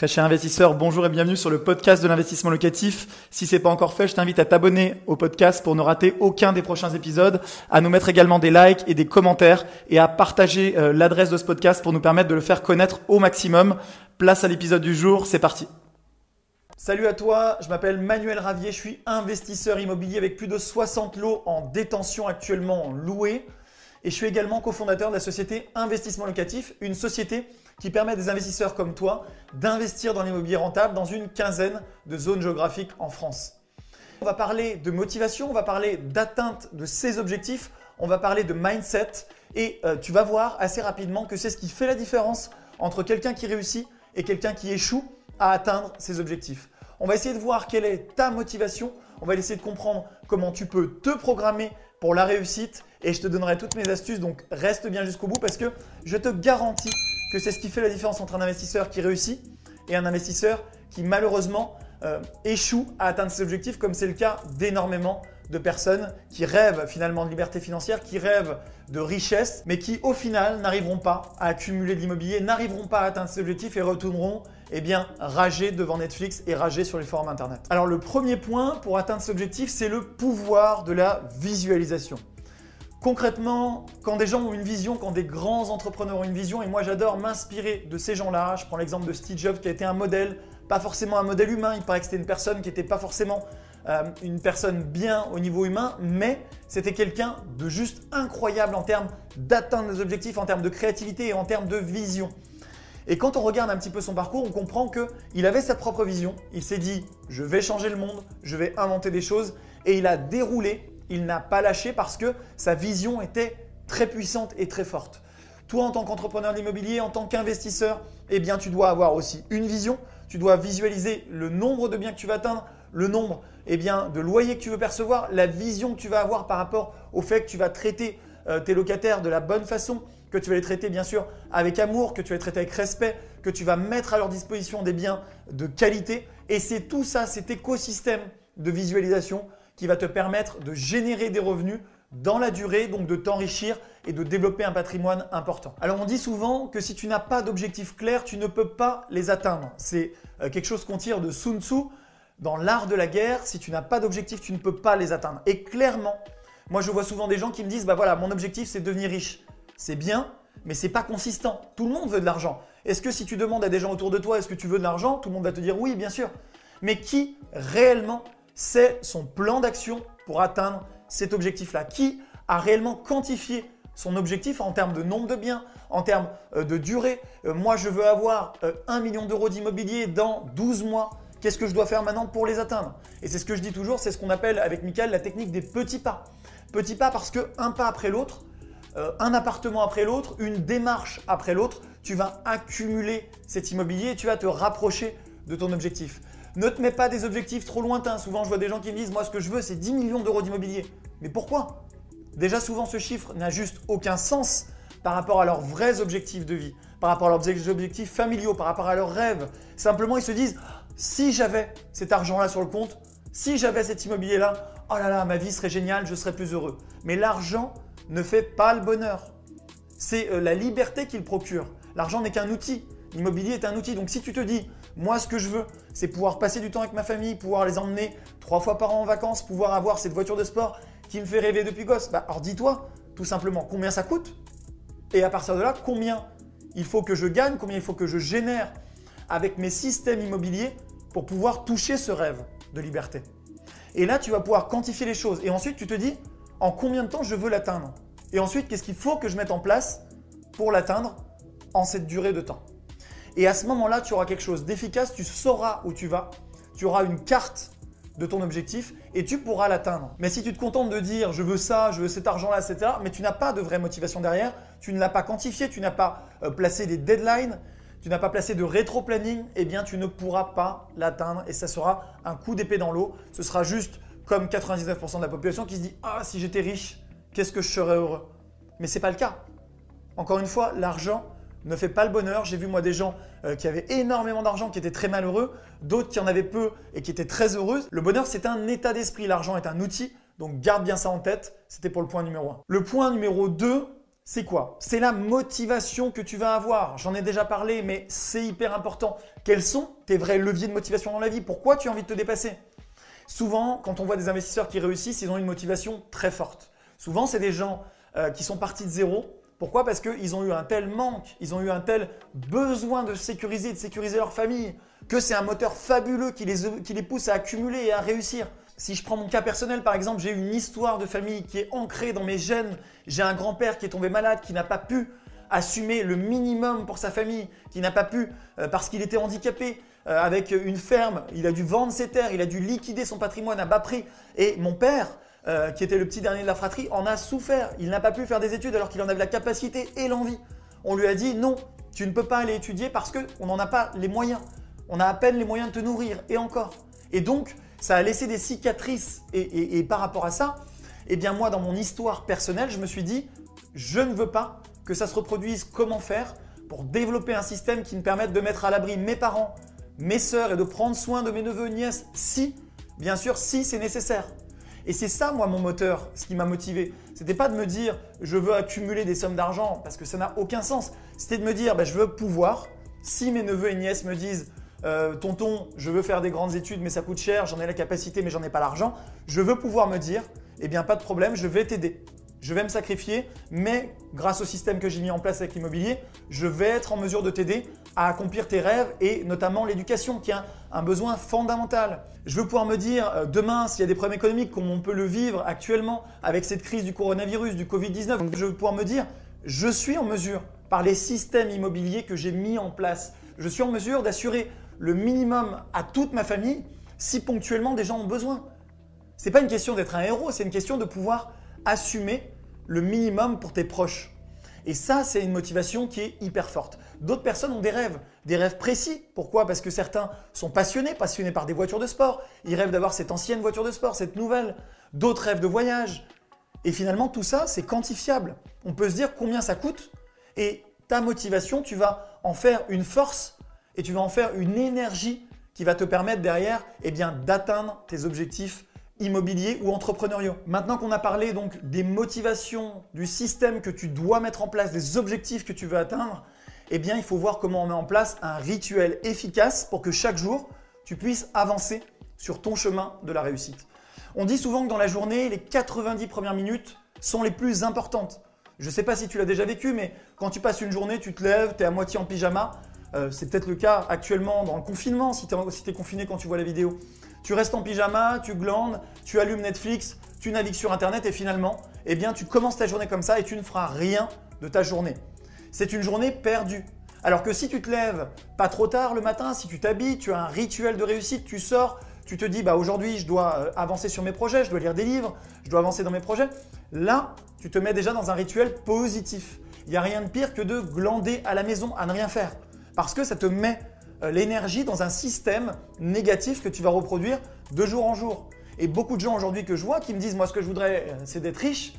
Très cher investisseur, bonjour et bienvenue sur le podcast de l'investissement locatif. Si c'est pas encore fait, je t'invite à t'abonner au podcast pour ne rater aucun des prochains épisodes, à nous mettre également des likes et des commentaires et à partager euh, l'adresse de ce podcast pour nous permettre de le faire connaître au maximum. Place à l'épisode du jour, c'est parti. Salut à toi, je m'appelle Manuel Ravier, je suis investisseur immobilier avec plus de 60 lots en détention actuellement loués et je suis également cofondateur de la société Investissement Locatif, une société qui permet à des investisseurs comme toi d'investir dans l'immobilier rentable dans une quinzaine de zones géographiques en France. On va parler de motivation, on va parler d'atteinte de ses objectifs, on va parler de mindset et euh, tu vas voir assez rapidement que c'est ce qui fait la différence entre quelqu'un qui réussit et quelqu'un qui échoue à atteindre ses objectifs. On va essayer de voir quelle est ta motivation, on va essayer de comprendre comment tu peux te programmer pour la réussite et je te donnerai toutes mes astuces. Donc reste bien jusqu'au bout parce que je te garantis que c'est ce qui fait la différence entre un investisseur qui réussit et un investisseur qui malheureusement euh, échoue à atteindre ses objectifs, comme c'est le cas d'énormément de personnes qui rêvent finalement de liberté financière, qui rêvent de richesse, mais qui au final n'arriveront pas à accumuler de l'immobilier, n'arriveront pas à atteindre ses objectifs et retourneront eh bien, rager devant Netflix et rager sur les forums internet. Alors le premier point pour atteindre cet objectif, c'est le pouvoir de la visualisation. Concrètement, quand des gens ont une vision, quand des grands entrepreneurs ont une vision, et moi j'adore m'inspirer de ces gens-là, je prends l'exemple de Steve Jobs qui a été un modèle, pas forcément un modèle humain, il paraît que c'était une personne qui n'était pas forcément euh, une personne bien au niveau humain, mais c'était quelqu'un de juste incroyable en termes d'atteindre des objectifs, en termes de créativité et en termes de vision. Et quand on regarde un petit peu son parcours, on comprend qu'il avait sa propre vision. Il s'est dit, je vais changer le monde, je vais inventer des choses. Et il a déroulé il n'a pas lâché parce que sa vision était très puissante et très forte. Toi, en tant qu'entrepreneur d'immobilier, en tant qu'investisseur, eh bien, tu dois avoir aussi une vision. Tu dois visualiser le nombre de biens que tu vas atteindre, le nombre eh bien, de loyers que tu veux percevoir, la vision que tu vas avoir par rapport au fait que tu vas traiter euh, tes locataires de la bonne façon, que tu vas les traiter bien sûr avec amour, que tu vas les traiter avec respect, que tu vas mettre à leur disposition des biens de qualité. Et c'est tout ça, cet écosystème de visualisation qui va te permettre de générer des revenus dans la durée, donc de t'enrichir et de développer un patrimoine important. Alors on dit souvent que si tu n'as pas d'objectifs clairs, tu ne peux pas les atteindre. C'est euh, quelque chose qu'on tire de Sun Tzu dans l'art de la guerre. Si tu n'as pas d'objectifs, tu ne peux pas les atteindre. Et clairement, moi je vois souvent des gens qui me disent bah voilà, mon objectif c'est de devenir riche. C'est bien, mais c'est pas consistant. Tout le monde veut de l'argent. Est-ce que si tu demandes à des gens autour de toi est-ce que tu veux de l'argent, tout le monde va te dire oui, bien sûr. Mais qui réellement c'est son plan d'action pour atteindre cet objectif-là. Qui a réellement quantifié son objectif en termes de nombre de biens, en termes euh, de durée? Euh, Moi, je veux avoir 1 euh, million d'euros d'immobilier dans 12 mois. Qu'est-ce que je dois faire maintenant pour les atteindre? Et c'est ce que je dis toujours, c'est ce qu'on appelle avec Michael la technique des petits pas. Petits pas parce que un pas après l'autre, un appartement après l'autre, une démarche après l'autre, tu vas accumuler cet immobilier et tu vas te rapprocher de ton objectif. Ne te mets pas des objectifs trop lointains. Souvent, je vois des gens qui me disent Moi, ce que je veux, c'est 10 millions d'euros d'immobilier. Mais pourquoi? Déjà, souvent, ce chiffre n'a juste aucun sens par rapport à leurs vrais objectifs de vie, par rapport à leurs objectifs familiaux, par rapport à leurs rêves. Simplement, ils se disent Si j'avais cet argent-là sur le compte, si j'avais cet immobilier-là, oh là là, ma vie serait géniale, je serais plus heureux. Mais l'argent ne fait pas le bonheur. C'est euh, la liberté qu'il procure. L'argent n'est qu'un outil. L'immobilier est un outil. Donc si tu te dis, moi, ce que je veux, c'est pouvoir passer du temps avec ma famille, pouvoir les emmener trois fois par an en vacances, pouvoir avoir cette voiture de sport qui me fait rêver depuis gosse. Bah, alors dis-toi tout simplement combien ça coûte et à partir de là, combien il faut que je gagne, combien il faut que je génère avec mes systèmes immobiliers pour pouvoir toucher ce rêve de liberté. Et là, tu vas pouvoir quantifier les choses. Et ensuite, tu te dis en combien de temps je veux l'atteindre? Et ensuite, qu'est-ce qu'il faut que je mette en place pour l'atteindre en cette durée de temps? Et à ce moment-là, tu auras quelque chose d'efficace, tu sauras où tu vas, tu auras une carte de ton objectif et tu pourras l'atteindre. Mais si tu te contentes de dire je veux ça, je veux cet argent-là, etc., mais tu n'as pas de vraie motivation derrière, tu ne l'as pas quantifié, tu n'as pas euh, placé des deadlines, tu n'as pas placé de rétro-planning, eh bien tu ne pourras pas l'atteindre et ça sera un coup d'épée dans l'eau. Ce sera juste comme 99% de la population qui se dit ah si j'étais riche, qu'est-ce que je serais heureux? Mais ce n'est pas le cas. Encore une fois, l'argent ne fait pas le bonheur. J'ai vu moi des gens euh, qui avaient énormément d'argent, qui étaient très malheureux, d'autres qui en avaient peu et qui étaient très heureux. Le bonheur, c'est un état d'esprit. L'argent est un outil, donc garde bien ça en tête. C'était pour le point numéro 1. Le point numéro 2, c'est quoi? C'est la motivation que tu vas avoir. J'en ai déjà parlé, mais c'est hyper important. Quels sont tes vrais leviers de motivation dans la vie? Pourquoi tu as envie de te dépasser? Souvent, quand on voit des investisseurs qui réussissent, ils ont une motivation très forte. Souvent, c'est des gens euh, qui sont partis de zéro. Pourquoi? Parce qu'ils ont eu un tel manque, ils ont eu un tel besoin de sécuriser, de sécuriser leur famille, que c'est un moteur fabuleux qui les, pousse à accumuler et à réussir. Si je prends mon cas personnel, par exemple, j'ai une histoire de famille qui est ancrée dans mes gènes. J'ai un grand-père qui est tombé malade, qui n'a pas pu assumer le minimum pour sa famille, qui n'a pas pu, euh, parce qu'il était handicapé, euh, avec une ferme, il a dû vendre ses terres, il a dû liquider son patrimoine à bas prix. Et mon père, euh, qui était le petit dernier de la fratrie, en a souffert. Il n'a pas pu faire des études alors qu'il en avait la capacité et l'envie. On lui a dit non, tu ne peux pas aller étudier parce qu'on n'en a pas les moyens. On a à peine les moyens de te nourrir, et encore. Et donc, ça a laissé des cicatrices. Et, par rapport à ça, eh bien moi, dans mon histoire personnelle, je me suis dit, je ne veux pas que ça se reproduise. Comment faire pour développer un système qui me permette de mettre à l'abri mes parents, mes sœurs et de prendre soin de mes neveux et nièces si, bien sûr, si c'est nécessaire? Et c'est ça, moi, mon moteur, ce qui m'a motivé. C'était pas de me dire, je veux accumuler des sommes d'argent, parce que ça n'a aucun sens. C'était de me dire, ben, je veux pouvoir, si mes neveux et nièces me disent, euh, tonton, je veux faire des grandes études, mais ça coûte cher, j'en ai la capacité, mais j'en ai pas l'argent, je veux pouvoir me dire, eh bien, pas de problème, je vais t'aider. Je vais me sacrifier, mais grâce au système que j'ai mis en place avec l'immobilier, je vais être en mesure de t'aider à accomplir tes rêves et notamment l'éducation qui est un, besoin fondamental. Je veux pouvoir me dire euh, demain s'il y a des problèmes économiques comme on peut le vivre actuellement avec cette crise du coronavirus, du Covid-19, je veux pouvoir me dire je suis en mesure par les systèmes immobiliers que j'ai mis en place, je suis en mesure d'assurer le minimum à toute ma famille si ponctuellement des gens ont besoin. Ce n'est pas une question d'être un héros, c'est une question de pouvoir assumer le minimum pour tes proches. Et ça, c'est une motivation qui est hyper forte. D'autres personnes ont des rêves, des rêves précis. Pourquoi? Parce que certains sont passionnés, passionnés par des voitures de sport. Ils rêvent d'avoir cette ancienne voiture de sport, cette nouvelle. D'autres rêvent de voyage. Et finalement, tout ça, c'est quantifiable. On peut se dire combien ça coûte. Et ta motivation, tu vas en faire une force et tu vas en faire une énergie qui va te permettre derrière eh bien, d'atteindre tes objectifs immobiliers ou entrepreneuriaux. Maintenant qu'on a parlé donc des motivations, du système que tu dois mettre en place, des objectifs que tu veux atteindre, eh bien il faut voir comment on met en place un rituel efficace pour que chaque jour tu puisses avancer sur ton chemin de la réussite. On dit souvent que dans la journée, les 90 premières minutes sont les plus importantes. Je ne sais pas si tu l'as déjà vécu, mais quand tu passes une journée, tu te lèves, tu es à moitié en pyjama, euh, c'est peut-être le cas actuellement dans le confinement, si tu es, confiné quand tu vois la vidéo. Tu restes en pyjama, tu glandes, tu allumes Netflix, tu navigues sur Internet et finalement, eh bien, tu commences ta journée comme ça et tu ne feras rien de ta journée. C'est une journée perdue. Alors que si tu te lèves pas trop tard le matin, si tu t'habilles, tu as un rituel de réussite, tu sors, tu te dis bah aujourd'hui je dois euh, avancer sur mes projets, je dois lire des livres, je dois avancer dans mes projets. Là, tu te mets déjà dans un rituel positif. Il n'y a rien de pire que de glander à la maison, à ne rien faire. Parce que ça te met l'énergie dans un système négatif que tu vas reproduire de jour en jour. Et beaucoup de gens aujourd'hui que je vois qui me disent moi ce que je voudrais euh, c'est d'être riche,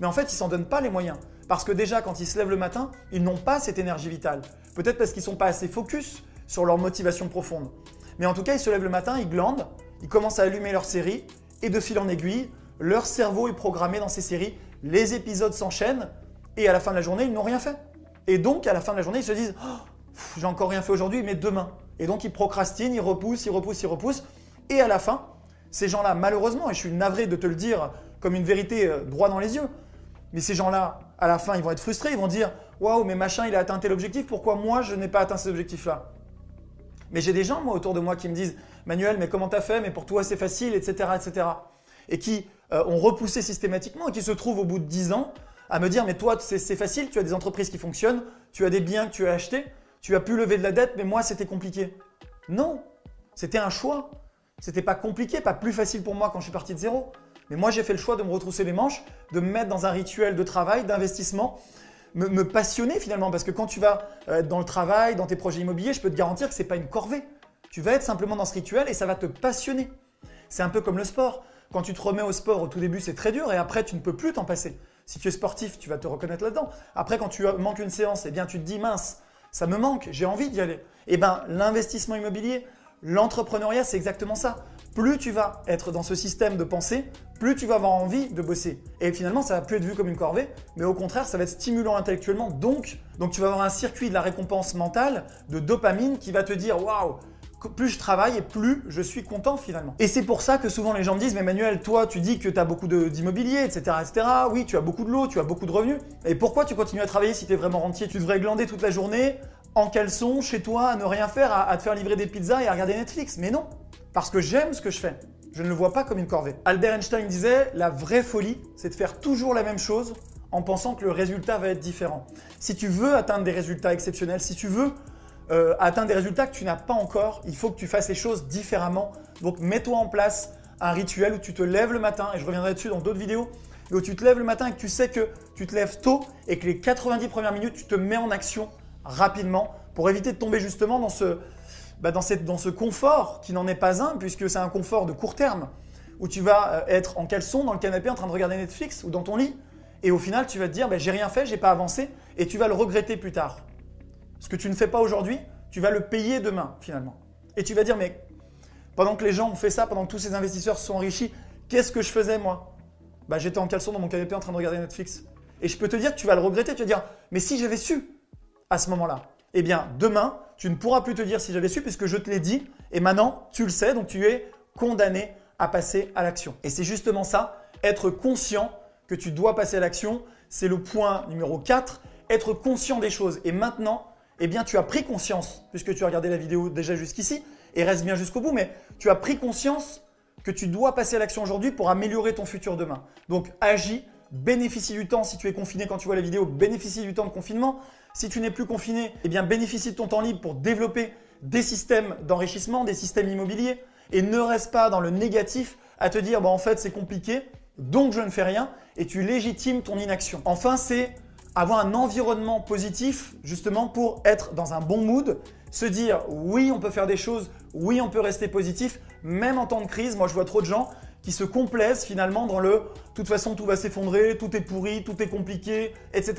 mais en fait ils s'en donnent pas les moyens. Parce que déjà quand ils se lèvent le matin, ils n'ont pas cette énergie vitale. Peut-être parce qu'ils sont pas assez focus sur leur motivation profonde. Mais en tout cas ils se lèvent le matin, ils glandent, ils commencent à allumer leur série et de fil en aiguille, leur cerveau est programmé dans ces séries, les épisodes s'enchaînent et à la fin de la journée ils n'ont rien fait. Et donc à la fin de la journée ils se disent oh, j'ai encore rien fait aujourd'hui, mais demain. Et donc ils procrastinent, ils repoussent, ils repoussent, ils repoussent. Et à la fin, ces gens-là, malheureusement, et je suis navré de te le dire comme une vérité euh, droit dans les yeux, mais ces gens-là, à la fin, ils vont être frustrés, ils vont dire Waouh, mais machin, il a atteint tel objectif, pourquoi moi je n'ai pas atteint cet objectif-là Mais j'ai des gens, moi, autour de moi qui me disent Manuel, mais comment t'as fait? Mais pour toi, c'est facile, etc. etc. Et qui euh, ont repoussé systématiquement et qui se trouvent au bout de 10 ans à me dire Mais toi, c'est facile, tu as des entreprises qui fonctionnent, tu as des biens que tu as achetés, tu as pu lever de la dette, mais moi, c'était compliqué. Non, c'était un choix. C'était pas compliqué, pas plus facile pour moi quand je suis parti de zéro. Mais moi, j'ai fait le choix de me retrousser les manches, de me mettre dans un rituel de travail, d'investissement, me, passionner finalement. Parce que quand tu vas euh, dans le travail, dans tes projets immobiliers, je peux te garantir que ce n'est pas une corvée. Tu vas être simplement dans ce rituel et ça va te passionner. C'est un peu comme le sport. Quand tu te remets au sport au tout début, c'est très dur et après, tu ne peux plus t'en passer. Si tu es sportif, tu vas te reconnaître là-dedans. Après, quand tu manques une séance, eh bien, tu te dis mince, ça me manque, j'ai envie d'y aller. Eh bien, l'investissement immobilier, l'entrepreneuriat, c'est exactement ça. plus tu vas être dans ce système de pensée, plus tu vas avoir envie de bosser. Et finalement, ça va plus être vu comme une corvée, mais au contraire, ça va être stimulant intellectuellement. Donc, donc tu vas avoir un circuit de la récompense mentale, de dopamine, qui va te dire waouh, plus je travaille et plus je suis content finalement. Et c'est pour ça que souvent les gens me disent, mais Manuel, toi tu dis que tu as beaucoup d'immobilier, etc., etc. Oui, tu as beaucoup de lots, tu as beaucoup de revenus. Et pourquoi tu continues à travailler si tu es vraiment rentier? Tu devrais glander toute la journée en caleçon, chez toi, à ne rien faire, à te faire livrer des pizzas et à regarder Netflix. Mais non, parce que j'aime ce que je fais. Je ne le vois pas comme une corvée. Albert Einstein disait, la vraie folie, c'est de faire toujours la même chose en pensant que le résultat va être différent. Si tu veux atteindre des résultats exceptionnels, si tu veux euh, atteindre des résultats que tu n'as pas encore, il faut que tu fasses les choses différemment. Donc mets-toi en place un rituel où tu te lèves le matin, et je reviendrai dessus dans d'autres vidéos, où tu te lèves le matin et que tu sais que tu te lèves tôt et que les 90 premières minutes, tu te mets en action rapidement pour éviter de tomber justement dans ce, bah, dans ce confort qui n'en est pas un, puisque c'est un confort de court terme, où tu vas euh, être en caleçon dans le canapé en train de regarder Netflix ou dans ton lit, et au final tu vas te dire bah, j'ai rien fait, j'ai pas avancé, et tu vas le regretter plus tard. Ce que tu ne fais pas aujourd'hui, tu vas le payer demain finalement. Et tu vas dire mais pendant que les gens ont fait ça, pendant que tous ces investisseurs se sont enrichis, qu'est-ce que je faisais moi? Bah, J'étais en caleçon dans mon canapé en train de regarder Netflix. Et je peux te dire tu vas le regretter, tu vas dire mais si j'avais su à ce moment-là, eh bien demain, tu ne pourras plus te dire si j'avais su puisque je te l'ai dit et maintenant tu le sais, donc tu es condamné à passer à l'action. Et c'est justement ça, être conscient que tu dois passer à l'action, c'est le point numéro 4, être conscient des choses. Et maintenant, eh bien tu as pris conscience, puisque tu as regardé la vidéo déjà jusqu'ici, et reste bien jusqu'au bout, mais tu as pris conscience que tu dois passer à l'action aujourd'hui pour améliorer ton futur demain. Donc agis, bénéficie du temps si tu es confiné quand tu vois la vidéo, bénéficie du temps de confinement. Si tu n'es plus confiné, eh bien bénéficie de ton temps libre pour développer des systèmes d'enrichissement, des systèmes immobiliers et ne reste pas dans le négatif à te dire bah, en fait c'est compliqué, donc je ne fais rien et tu légitimes ton inaction. Enfin, c'est avoir un environnement positif justement pour être dans un bon mood, se dire oui on peut faire des choses, oui on peut rester positif, même en temps de crise. Moi je vois trop de gens qui se complaisent finalement dans le toute façon tout va s'effondrer, tout est pourri, tout est compliqué, etc.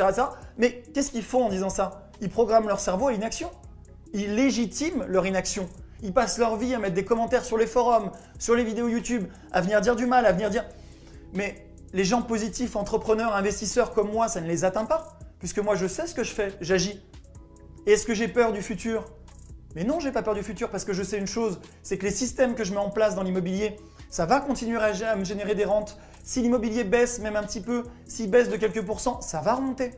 Mais qu'est-ce qu'ils font en disant ça? Ils programment leur cerveau à inaction. Ils légitiment leur inaction. Ils passent leur vie à mettre des commentaires sur les forums, sur les vidéos YouTube, à venir dire du mal, à venir dire... Mais les gens positifs, entrepreneurs, investisseurs comme moi, ça ne les atteint pas. Puisque moi, je sais ce que je fais, j'agis. Et est-ce que j'ai peur du futur? Mais non, j'ai pas peur du futur parce que je sais une chose, c'est que les systèmes que je mets en place dans l'immobilier, ça va continuer à me générer des rentes. Si l'immobilier baisse même un petit peu, s'il baisse de quelques pourcents, ça va remonter.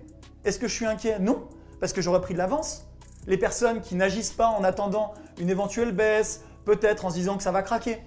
Est-ce que je suis inquiet? Non, parce que j'aurais pris de l'avance. Les personnes qui n'agissent pas en attendant une éventuelle baisse, peut-être en se disant que ça va craquer.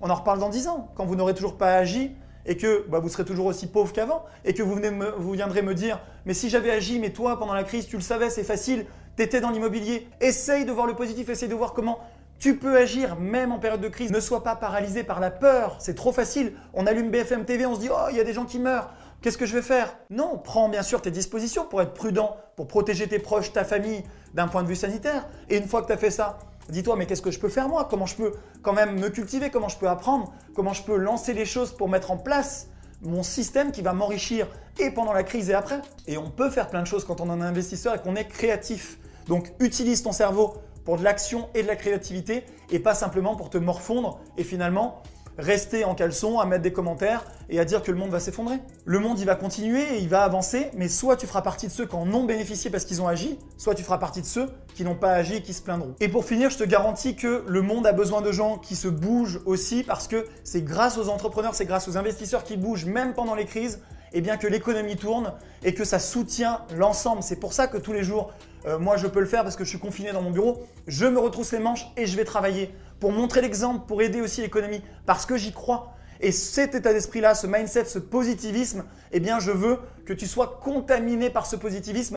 On en reparle dans 10 ans, quand vous n'aurez toujours pas agi et que bah, vous serez toujours aussi pauvre qu'avant et que vous, viendrez me dire mais si j'avais agi, mais toi pendant la crise tu le savais, c'est facile, tu étais dans l'immobilier. Essaye de voir le positif, essaye de voir comment tu peux agir même en période de crise. Ne sois pas paralysé par la peur. C'est trop facile. On allume BFM TV, on se dit Oh, il y a des gens qui meurent. Qu'est-ce que je vais faire? Non, prends bien sûr tes dispositions pour être prudent, pour protéger tes proches, ta famille d'un point de vue sanitaire. Et une fois que tu as fait ça, dis-toi Mais qu'est-ce que je peux faire moi? Comment je peux quand même me cultiver? Comment je peux apprendre? Comment je peux lancer les choses pour mettre en place mon système qui va m'enrichir et pendant la crise et après? Et on peut faire plein de choses quand on est un investisseur et qu'on est créatif. Donc utilise ton cerveau pour de l'action et de la créativité et pas simplement pour te morfondre et finalement rester en caleçon, à mettre des commentaires et à dire que le monde va s'effondrer. Le monde, il va continuer et il va avancer, mais soit tu feras partie de ceux qui en ont bénéficié parce qu'ils ont agi, soit tu feras partie de ceux qui n'ont pas agi et qui se plaindront. Et pour finir, je te garantis que le monde a besoin de gens qui se bougent aussi parce que c'est grâce aux entrepreneurs, c'est grâce aux investisseurs qui bougent même pendant les crises et bien que l'économie tourne et que ça soutient l'ensemble. C'est pour ça que tous les jours, euh, moi je peux le faire parce que je suis confiné dans mon bureau, je me retrousse les manches et je vais travailler pour montrer l'exemple, pour aider aussi l'économie, parce que j'y crois. Et cet état d'esprit-là, ce mindset, ce positivisme, eh bien je veux que tu sois contaminé par ce positivisme.